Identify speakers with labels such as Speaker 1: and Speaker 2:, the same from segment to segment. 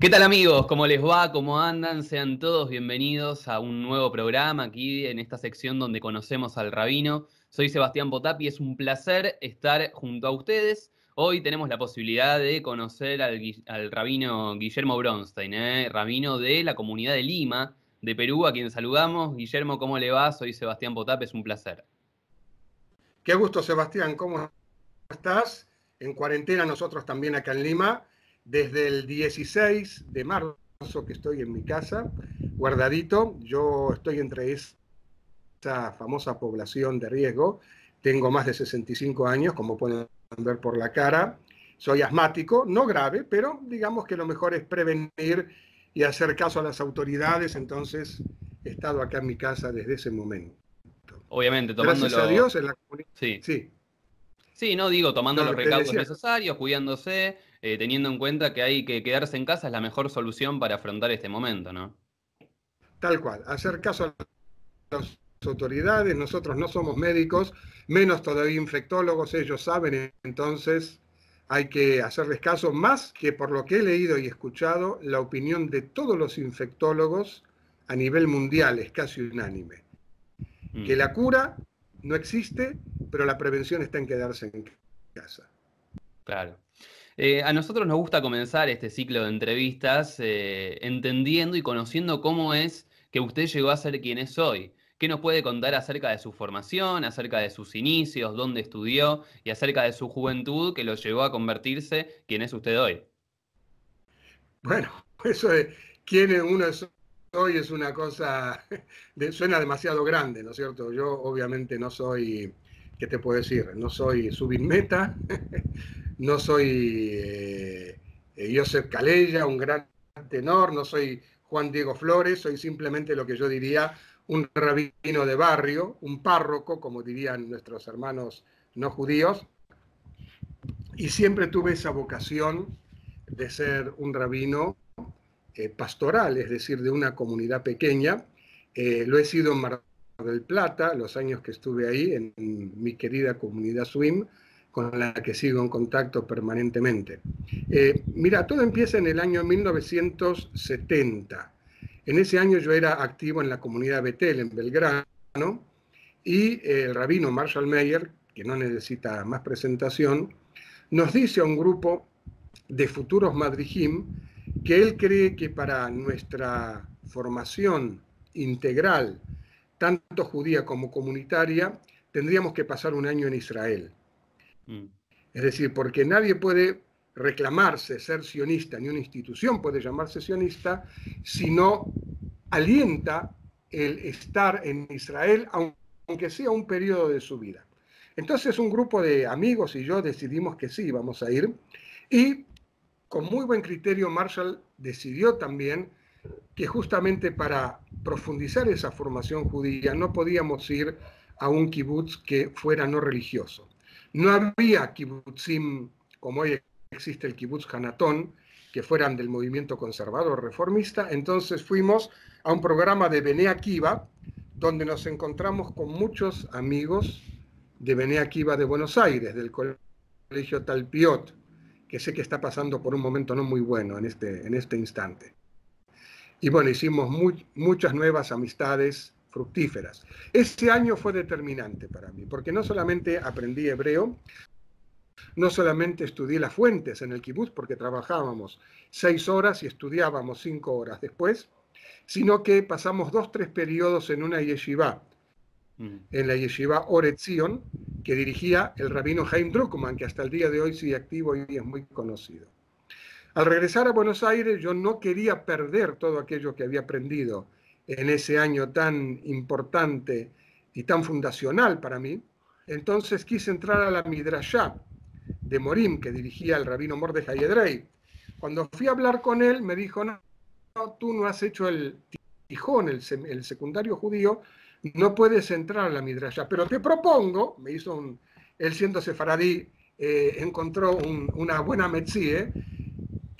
Speaker 1: ¿Qué tal amigos? ¿Cómo les va? ¿Cómo andan? Sean todos bienvenidos a un nuevo programa aquí en esta sección donde conocemos al rabino. Soy Sebastián Potapi, es un placer estar junto a ustedes. Hoy tenemos la posibilidad de conocer al, rabino Guillermo Bronstein, ¿eh? rabino de la comunidad de Lima, de Perú, a quien saludamos. Guillermo, ¿cómo le va? Soy Sebastián Potapi, es un placer.
Speaker 2: Qué gusto, Sebastián, ¿cómo estás? En cuarentena nosotros también acá en Lima desde el 16 de marzo que estoy en mi casa, guardadito, yo estoy entre esa famosa población de riesgo, tengo más de 65 años, como pueden ver por la cara, soy asmático, no grave, pero digamos que lo mejor es prevenir y hacer caso a las autoridades, entonces he estado acá en mi casa desde ese momento.
Speaker 1: Obviamente, tomando
Speaker 2: Gracias a Dios en la comunidad.
Speaker 1: Sí. sí. Sí, no digo tomando los recaudos necesarios, cuidándose, eh, teniendo en cuenta que hay que quedarse en casa es la mejor solución para afrontar este momento, ¿no?
Speaker 2: Tal cual, hacer caso a las autoridades, nosotros no somos médicos, menos todavía infectólogos, ellos saben, entonces hay que hacerles caso, más que por lo que he leído y escuchado, la opinión de todos los infectólogos a nivel mundial es casi unánime. Que mm. la cura no existe, pero la prevención está en quedarse en casa.
Speaker 1: Claro. Eh, a nosotros nos gusta comenzar este ciclo de entrevistas eh, entendiendo y conociendo cómo es que usted llegó a ser quien es hoy. ¿Qué nos puede contar acerca de su formación, acerca de sus inicios, dónde estudió y acerca de su juventud que lo llevó a convertirse quien es usted hoy?
Speaker 2: Bueno, eso de quién uno es hoy es una cosa, suena demasiado grande, ¿no es cierto? Yo obviamente no soy, ¿qué te puedo decir? No soy subinmeta, no soy eh, eh, Josep Calella, un gran tenor, no soy Juan Diego Flores, soy simplemente lo que yo diría un rabino de barrio, un párroco, como dirían nuestros hermanos no judíos, y siempre tuve esa vocación de ser un rabino eh, pastoral, es decir, de una comunidad pequeña. lo he sido en Mar del Plata, los años que estuve ahí, en mi querida comunidad SWIM, con la que sigo en contacto permanentemente. Eh, mira, todo empieza en el año 1970. En ese año yo era activo en la comunidad Betel, en Belgrano, y el rabino Marshall Meyer, que no necesita más presentación, nos dice a un grupo de futuros madrijim que él cree que para nuestra formación integral, tanto judía como comunitaria, tendríamos que pasar un año en Israel. Mm. Es decir, porque nadie puede reclamarse ser sionista, ni una institución puede llamarse sionista, si no alienta el estar en Israel, aunque sea un periodo de su vida. Entonces un grupo de amigos y yo decidimos que sí, vamos a ir, y con muy buen criterio Marshall decidió también que justamente para profundizar esa formación judía no podíamos ir a un kibutz que fuera no religioso. No había kibbutzim como hoy existe el kibbutz Hanatón, que fueran del movimiento conservador reformista, entonces fuimos a un programa de Bene Akiva, donde nos encontramos con muchos amigos de Bene Akiva de Buenos Aires, del colegio Talpiot, que sé que está pasando por un momento no muy bueno en este, en este instante. Y bueno, hicimos muchas nuevas amistades fructíferas. Ese año fue determinante para mí, porque no solamente aprendí hebreo, no solamente estudié las fuentes en el kibbutz, porque trabajábamos seis horas y estudiábamos cinco horas después, sino que pasamos dos, tres periodos en una yeshiva, mm. en la yeshiva Oretzion, que dirigía el rabino Haim Druckmann, que hasta el día de hoy sigue activo y es muy conocido. Al regresar a Buenos Aires, yo no quería perder todo aquello que había aprendido en ese año tan importante y tan fundacional para mí, entonces quise entrar a la Midrashá de Morim, que dirigía el rabino Mordejai Edrei. Cuando fui a hablar con él, me dijo, no, tú no has hecho el tijón, el, secundario judío, no puedes entrar a la Midrashá, pero te propongo, me hizo un, él siendo sefaradí, eh, encontró una buena metzie,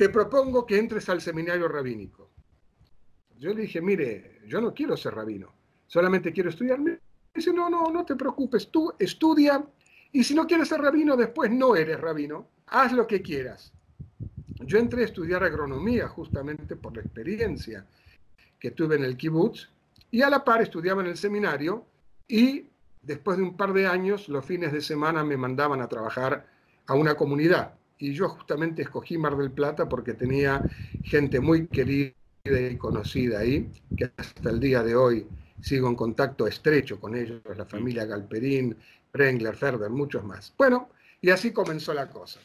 Speaker 2: te propongo que entres al seminario rabínico. Yo le dije, mire, yo no quiero ser rabino, solamente quiero estudiar. Me dice, no, no, no te preocupes, tú estudia y si no quieres ser rabino, después no eres rabino, haz lo que quieras. yo entré a estudiar agronomía justamente por la experiencia que tuve en el kibutz y a la par estudiaba en el seminario y después de un par de años, los fines de semana me mandaban a trabajar a una comunidad. Y yo justamente escogí Mar del Plata porque tenía gente muy querida y conocida ahí, que hasta el día de hoy sigo en contacto estrecho con ellos, la familia Galperín, Prengler, Ferber, muchos más. Bueno, y así comenzó la cosa.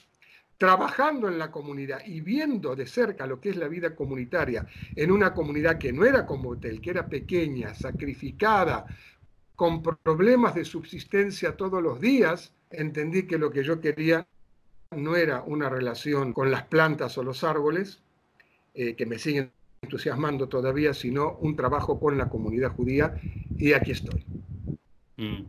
Speaker 2: Trabajando en la comunidad y viendo de cerca lo que es la vida comunitaria en una comunidad que no era como hotel, que era pequeña, sacrificada, con problemas de subsistencia todos los días, entendí que lo que yo quería no era una relación con las plantas o los árboles, eh, que me siguen entusiasmando todavía, sino un trabajo con la comunidad judía y aquí estoy.
Speaker 1: Mm.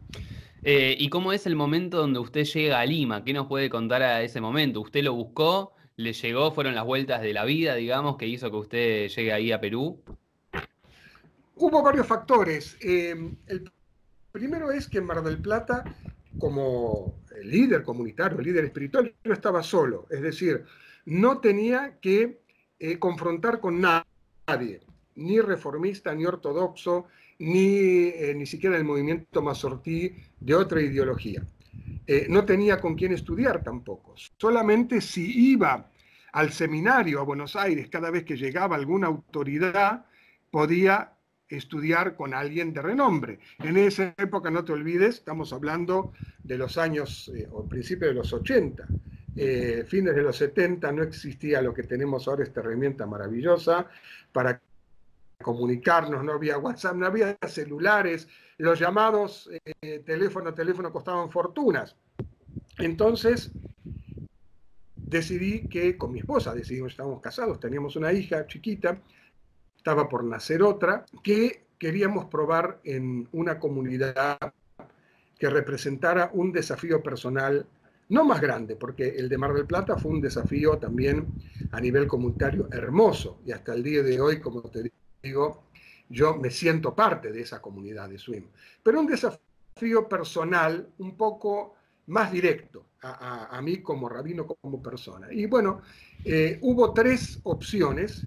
Speaker 1: Eh, ¿Y cómo es el momento donde usted llega a Lima? ¿Qué nos puede contar a ese momento? ¿Usted lo buscó? ¿Le llegó? ¿Fueron las vueltas de la vida, digamos, que hizo que usted llegue ahí a Perú?
Speaker 2: Hubo varios factores. Eh, el primero es que en Mar del Plata, como líder comunitario, líder espiritual, yo estaba solo. Es decir, no tenía que eh, confrontar con nadie nadie, ni reformista, ni ortodoxo, ni, eh, ni siquiera el movimiento masortí de otra ideología. Eh, no tenía con quién estudiar tampoco. Solamente si iba al seminario a Buenos Aires cada vez que llegaba alguna autoridad, podía estudiar con alguien de renombre. En esa época, no te olvides, estamos hablando de los años, eh, o principios de los 80, fines de los 70, no existía lo que tenemos ahora, esta herramienta maravillosa, para comunicarnos, no había WhatsApp, no había celulares, los llamados eh, teléfono a teléfono costaban fortunas. Entonces decidí que con mi esposa, decidimos, estábamos casados, teníamos una hija chiquita, estaba por nacer otra, que queríamos probar en una comunidad que representara un desafío personal no más grande, porque el de Mar del Plata fue un desafío también a nivel comunitario hermoso, y hasta el día de hoy, como te digo, yo me siento parte de esa comunidad de swim. Pero un desafío personal un poco más directo a, mí como rabino, como persona. Y bueno, eh, hubo tres opciones,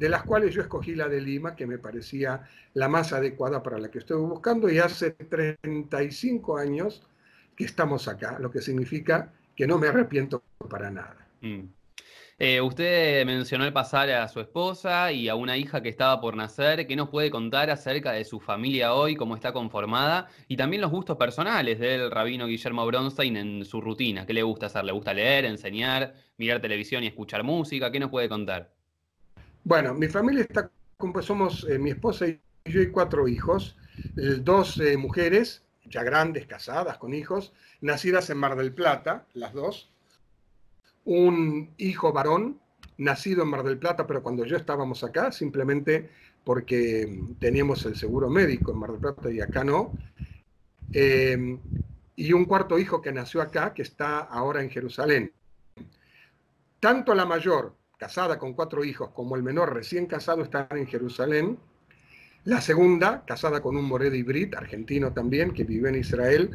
Speaker 2: de las cuales yo escogí la de Lima, que me parecía la más adecuada para la que estoy buscando, y hace 35 años que estamos acá, lo que significa que no me arrepiento para nada. Mm.
Speaker 1: Eh, usted mencionó el pasar a su esposa y a una hija que estaba por nacer. ¿Qué nos puede contar acerca de su familia hoy, cómo está conformada? Y también los gustos personales del rabino Guillermo Bronstein en su rutina. ¿Qué le gusta hacer? ¿Le gusta leer, enseñar, mirar televisión y escuchar música? ¿Qué nos puede contar?
Speaker 2: Bueno, mi familia está, somos eh, mi esposa y yo y cuatro hijos, dos eh, mujeres ya grandes, casadas, con hijos, nacidas en Mar del Plata, las dos. Un hijo varón, nacido en Mar del Plata, pero cuando yo estábamos acá, simplemente porque teníamos el seguro médico en Mar del Plata y acá no. Em, y un cuarto hijo que nació acá, que está ahora en Jerusalén. Tanto la mayor, casada con cuatro hijos, como el menor recién casado están en Jerusalén. La segunda, casada con un morede hibrid, argentino también, que vive en Israel,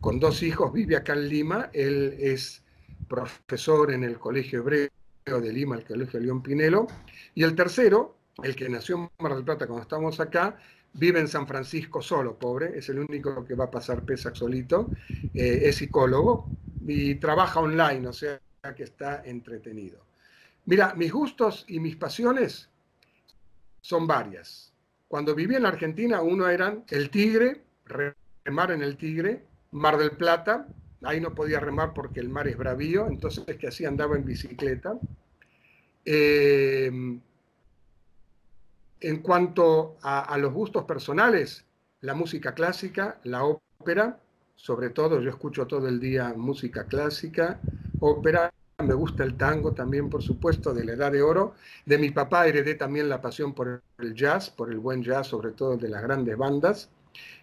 Speaker 2: con dos hijos, vive acá en Lima. Él es profesor en el Colegio Hebreo de Lima, el Colegio León Pinelo. Y el tercero, el que nació en Mar del Plata cuando estamos acá, vive en San Francisco solo, pobre, es el único que va a pasar Pesac solito, eh, es psicólogo y trabaja online, o sea que está entretenido. Mira, mis gustos y mis pasiones son varias. Cuando viví en Argentina, uno eran el Tigre, remar en el Tigre, Mar del Plata, ahí no podía remar porque el mar es bravío, entonces que así andaba en bicicleta. Eh, en cuanto a, los gustos personales, la música clásica, la ópera, sobre todo yo escucho todo el día música clásica, ópera, me gusta el tango también, por supuesto, de la Edad de Oro. De mi papá heredé también la pasión por el jazz, por el buen jazz, sobre todo de las grandes bandas.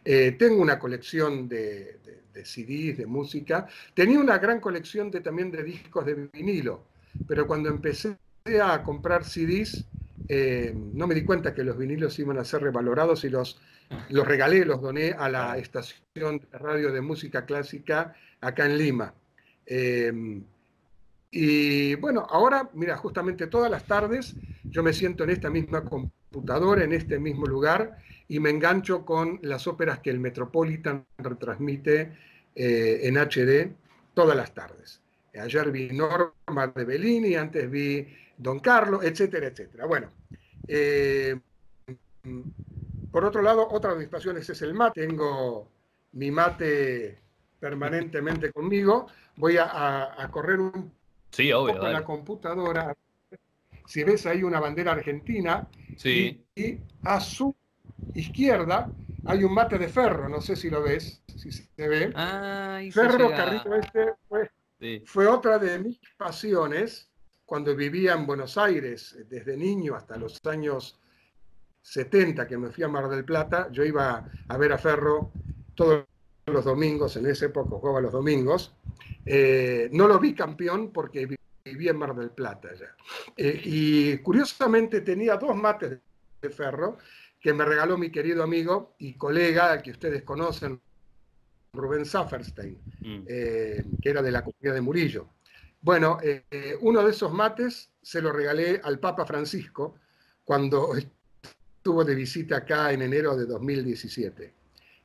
Speaker 2: Eh, tengo una colección de, de, CDs, de música. Tenía una gran colección de, también de discos de vinilo, pero cuando empecé a comprar CDs, eh, no me di cuenta que los vinilos iban a ser revalorados y los, los regalé, los doné a la estación de radio de música clásica acá en Lima. Eh, Y bueno, ahora, mira, justamente todas las tardes yo me siento en esta misma computadora, en este mismo lugar, y me engancho con las óperas que el Metropolitan retransmite eh, en HD todas las tardes. Ayer vi Norma de Bellini, antes vi Don Carlos, etcétera, etcétera. Bueno, eh, por otro lado, otra de mis pasiones es el mate. Tengo mi mate permanentemente conmigo. Voy a, correr un
Speaker 1: sí, obvio,
Speaker 2: la computadora. Si ves ahí una bandera argentina
Speaker 1: sí.
Speaker 2: y, a su izquierda hay un mate de ferro, no sé si lo ves, si se ve. ferro Carrito este fue, fue otra de mis pasiones cuando vivía en Buenos Aires, desde niño hasta los años 70 que me fui a Mar del Plata, yo iba a ver a Ferro todos los domingos, en esa época jugaba los domingos. Eh, no lo vi campeón porque vivía en Mar del Plata ya. Eh, y curiosamente tenía dos mates de Ferro que me regaló mi querido amigo y colega, que ustedes conocen, Rubén Safferstein, mm. eh, que era de la comunidad de Murillo. Bueno, uno de esos mates se lo regalé al Papa Francisco cuando estuvo de visita acá en enero de 2017.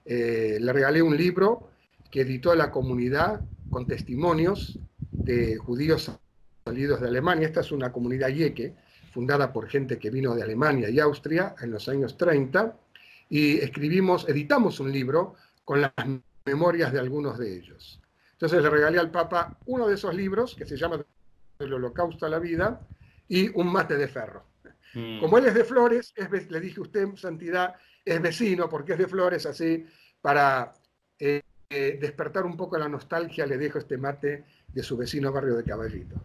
Speaker 2: Eh, le regalé un libro que editó la comunidad con testimonios de judíos salidos de Alemania. Esta es una comunidad yeque, fundada por gente que vino de Alemania y Austria en los años 30, y escribimos, editamos un libro con las memorias de algunos de ellos. Entonces le regalé al Papa uno de esos libros, que se llama El Holocausto a la Vida, y un mate de ferro. Mm. Como él es de Flores, le dije a usted, Santidad, es vecino porque es de Flores, así, para eh, eh, despertar un poco la nostalgia, le dejo este mate de su vecino barrio de Caballito.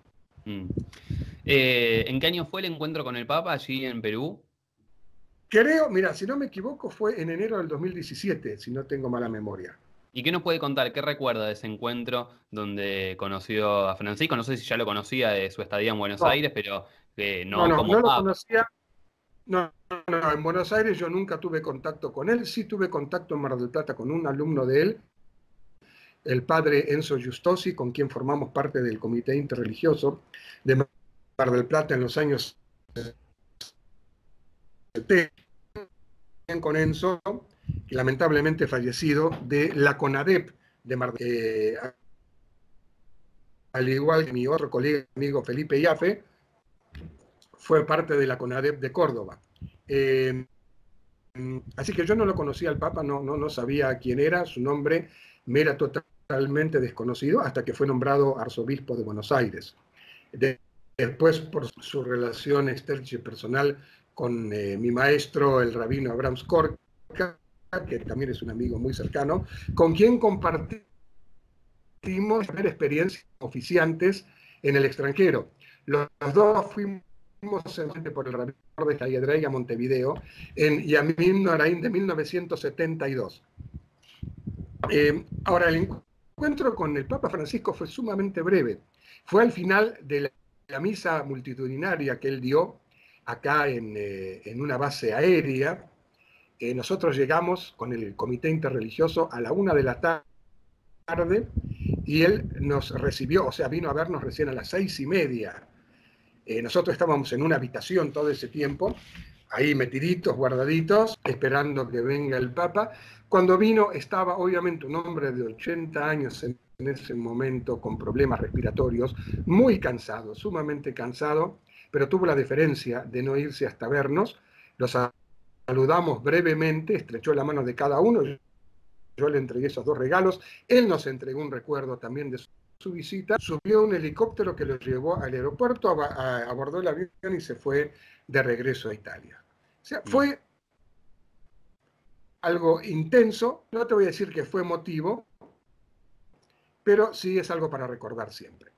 Speaker 1: Mm. Eh, ¿En qué año fue el encuentro con el Papa allí en Perú?
Speaker 2: Creo, mira, si no me equivoco, fue en enero del 2017, si no tengo mala memoria.
Speaker 1: ¿Y qué nos puede contar? ¿Qué recuerda de ese encuentro donde conoció a Francisco? No sé si ya lo conocía de su estadía en Buenos Aires, pero no,
Speaker 2: no, no, lo conocía. No, no, en Buenos Aires yo nunca tuve contacto con él. Sí tuve contacto en Mar del Plata con un alumno de él, el padre Enzo Giustosi, con quien formamos parte del comité interreligioso de Mar del Plata en los años 70, con Enzo, que lamentablemente fallecido, de la CONADEP de Mar del Plata. al igual que mi otro colega amigo Felipe Yafe, fue parte de la CONADEP de Córdoba. Eh, así que yo no lo conocía al Papa, no, no, no sabía quién era, su nombre me era totalmente desconocido hasta que fue nombrado arzobispo de Buenos Aires. después, por su relación externa y personal con eh, mi maestro, el rabino Abraham Skorka, que también es un amigo muy cercano, con quien compartimos experiencias oficiantes en el extranjero. Los dos fuimos por el rabino de Jayedrey a Montevideo en Yamim Noraín de 1972. Eh, ahora, el encuentro con el Papa Francisco fue sumamente breve. Fue al final de la, misa multitudinaria que él dio acá en, eh, una base aérea. Eh, nosotros llegamos con el comité interreligioso a la una de la tarde y él nos recibió, o sea, vino a vernos recién a las seis y media eh, nosotros estábamos en una habitación todo ese tiempo, ahí metiditos, guardaditos, esperando que venga el Papa. Cuando vino estaba obviamente un hombre de 80 años en, ese momento con problemas respiratorios, muy cansado, sumamente cansado, pero tuvo la deferencia de no irse hasta vernos. Los saludamos brevemente, estrechó la mano de cada uno. Yo le entregué esos dos regalos. Él nos entregó un recuerdo también de su su visita, subió un helicóptero que lo llevó al aeropuerto, abordó el avión y se fue de regreso a Italia. O sea, fue algo intenso, no te voy a decir que fue emotivo, pero sí es algo para recordar siempre.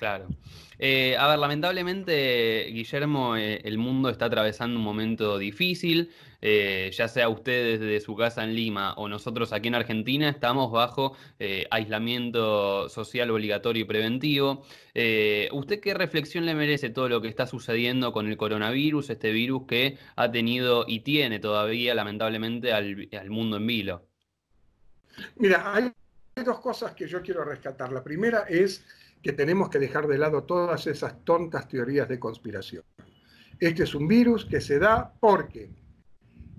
Speaker 1: Claro. Eh, a ver, lamentablemente, Guillermo, eh, el mundo está atravesando un momento difícil. Eh, ya sea usted desde su casa en Lima o nosotros aquí en Argentina, estamos bajo aislamiento social obligatorio y preventivo. ¿Usted qué reflexión le merece todo lo que está sucediendo con el coronavirus, este virus que ha tenido y tiene todavía, lamentablemente, al, al mundo en vilo?
Speaker 2: Mira, hay dos cosas que yo quiero rescatar. La primera es que tenemos que dejar de lado todas esas tontas teorías de conspiración. Este es un virus que se da porque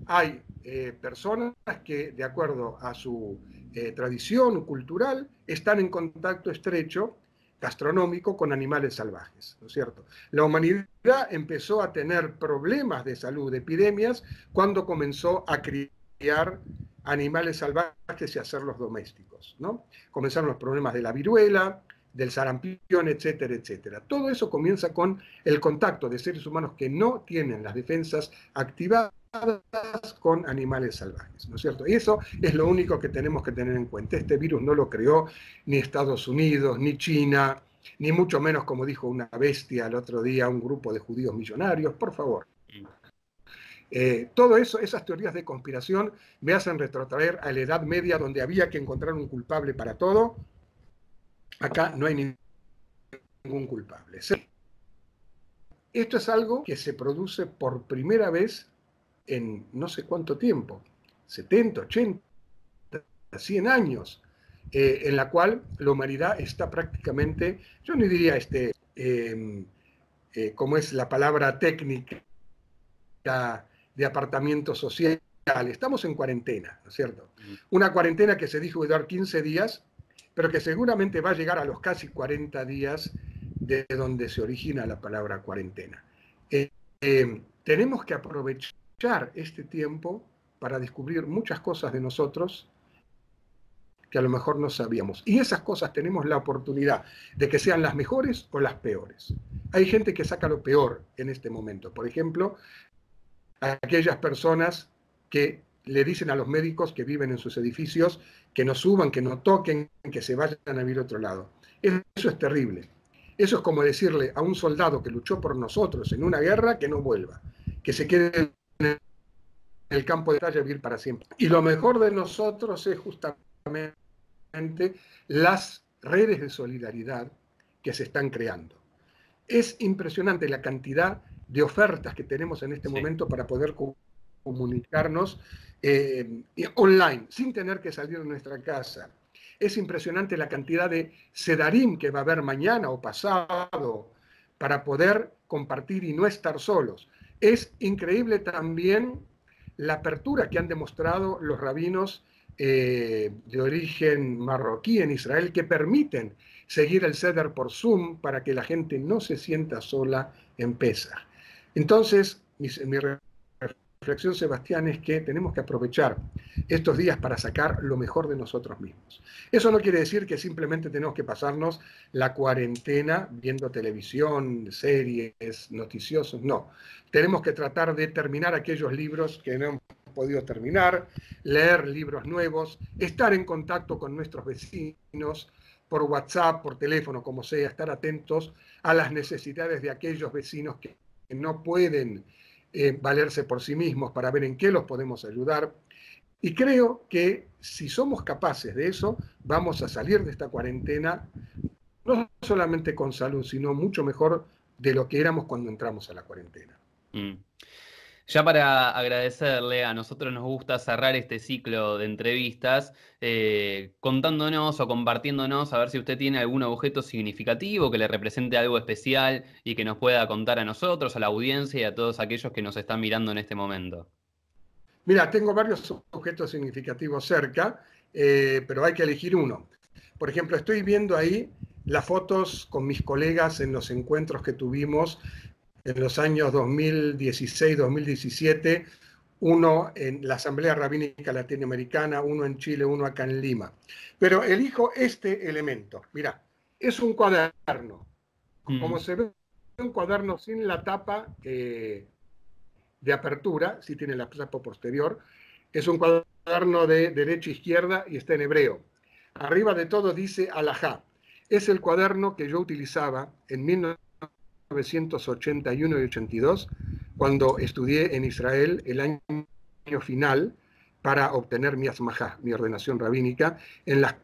Speaker 2: hay eh, personas que, de acuerdo a su eh, tradición cultural, están en contacto estrecho gastronómico con animales salvajes, ¿no es cierto? La humanidad empezó a tener problemas de salud, epidemias, cuando comenzó a criar animales salvajes y hacerlos domésticos, ¿no? Comenzaron los problemas de la viruela, del sarampión, etcétera, etcétera. Todo eso comienza con el contacto de seres humanos que no tienen las defensas activadas con animales salvajes, ¿no es cierto? Y eso es lo único que tenemos que tener en cuenta. Este virus no lo creó ni Estados Unidos, ni China, ni mucho menos, como dijo una bestia el otro día, un grupo de judíos millonarios, por favor. Eh, todo eso, esas teorías de conspiración me hacen retrotraer a la Edad Media donde había que encontrar un culpable para todo Acá no hay ningún culpable. Esto es algo que se produce por primera vez en no sé cuánto tiempo, 70, 80, 100 años, eh, en la cual la humanidad está prácticamente, yo no diría este, em, eh, como es la palabra técnica de apartamiento social, estamos en cuarentena, ¿no es cierto? Una cuarentena que se dijo que dar 15 días pero que seguramente va a llegar a los casi 40 días de donde se origina la palabra cuarentena. Eh, eh, tenemos que aprovechar este tiempo para descubrir muchas cosas de nosotros que a lo mejor no sabíamos. Y esas cosas tenemos la oportunidad de que sean las mejores o las peores. Hay gente que saca lo peor en este momento. Por ejemplo, aquellas personas que le dicen a los médicos que viven en sus edificios que no suban, que no toquen, que se vayan a vivir a otro lado. Eso es terrible. Eso es como decirle a un soldado que luchó por nosotros en una guerra que no vuelva, que se quede en el campo de batalla a vivir para siempre. Y lo mejor de nosotros es justamente las redes de solidaridad que se están creando. Es impresionante la cantidad de ofertas que tenemos en este momento para poder comunicarnos eh, online, sin tener que salir de nuestra casa. Es impresionante la cantidad de sedarim que va a haber mañana o pasado para poder compartir y no estar solos. Es increíble también la apertura que han demostrado los rabinos eh, de origen marroquí en Israel que permiten seguir el ceder por Zoom para que la gente no se sienta sola en Pesach. Entonces, mi, mi reflexión, Sebastián, es que tenemos que aprovechar estos días para sacar lo mejor de nosotros mismos. Eso no quiere decir que simplemente tenemos que pasarnos la cuarentena viendo televisión, series, noticiosos, no. Tenemos que tratar de terminar aquellos libros que no hemos podido terminar, leer libros nuevos, estar en contacto con nuestros vecinos por WhatsApp, por teléfono, como sea, estar atentos a las necesidades de aquellos vecinos que no pueden eh, valerse por sí mismos para ver en qué los podemos ayudar. Y creo que si somos capaces de eso, vamos a salir de esta cuarentena no solamente con salud, sino mucho mejor de lo que éramos cuando entramos a la cuarentena. Mm.
Speaker 1: Ya para agradecerle, a nosotros nos gusta cerrar este ciclo de entrevistas eh, contándonos o compartiéndonos a ver si usted tiene algún objeto significativo que le represente algo especial y que nos pueda contar a nosotros, a la audiencia y a todos aquellos que nos están mirando en este momento.
Speaker 2: Mira, tengo varios objetos significativos cerca, eh, pero hay que elegir uno. Por ejemplo, estoy viendo ahí las fotos con mis colegas en los encuentros que tuvimos en los años 2016-2017, uno en la Asamblea Rabínica Latinoamericana, uno en Chile, uno acá en Lima. Pero elijo este elemento. Mira, es un cuaderno. Mm. Como se ve, un cuaderno sin la tapa eh, de apertura, si tiene la tapa posterior. Es un cuaderno de derecha e izquierda y está en hebreo. Arriba de todo dice alajá. Es el cuaderno que yo utilizaba en 19 1981 y 82, cuando estudié en Israel el año final para obtener mi asmajá, mi ordenación rabínica, en las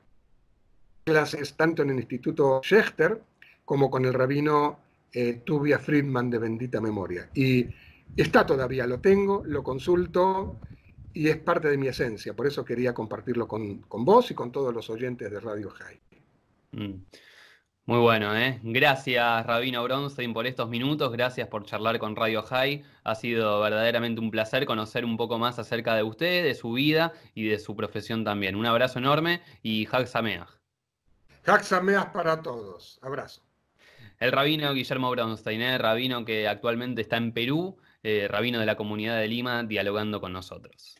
Speaker 2: clases tanto en el Instituto Schechter como con el rabino eh, Tubia Friedman de bendita memoria. Y está todavía, lo tengo, lo consulto y es parte de mi esencia. Por eso quería compartirlo con, vos y con todos los oyentes de Radio High. Mm.
Speaker 1: Muy bueno, ¿eh? Gracias, Rabino Bronstein, por estos minutos. Gracias por charlar con Radio High. Ha sido verdaderamente un placer conocer un poco más acerca de usted, de su vida y de su profesión también. Un abrazo enorme y Hag Sameach.
Speaker 2: Hag Sameach para todos. Abrazo.
Speaker 1: El rabino Guillermo Bronstein, ¿eh? rabino que actualmente está en Perú, eh, rabino de la comunidad de Lima, dialogando con nosotros.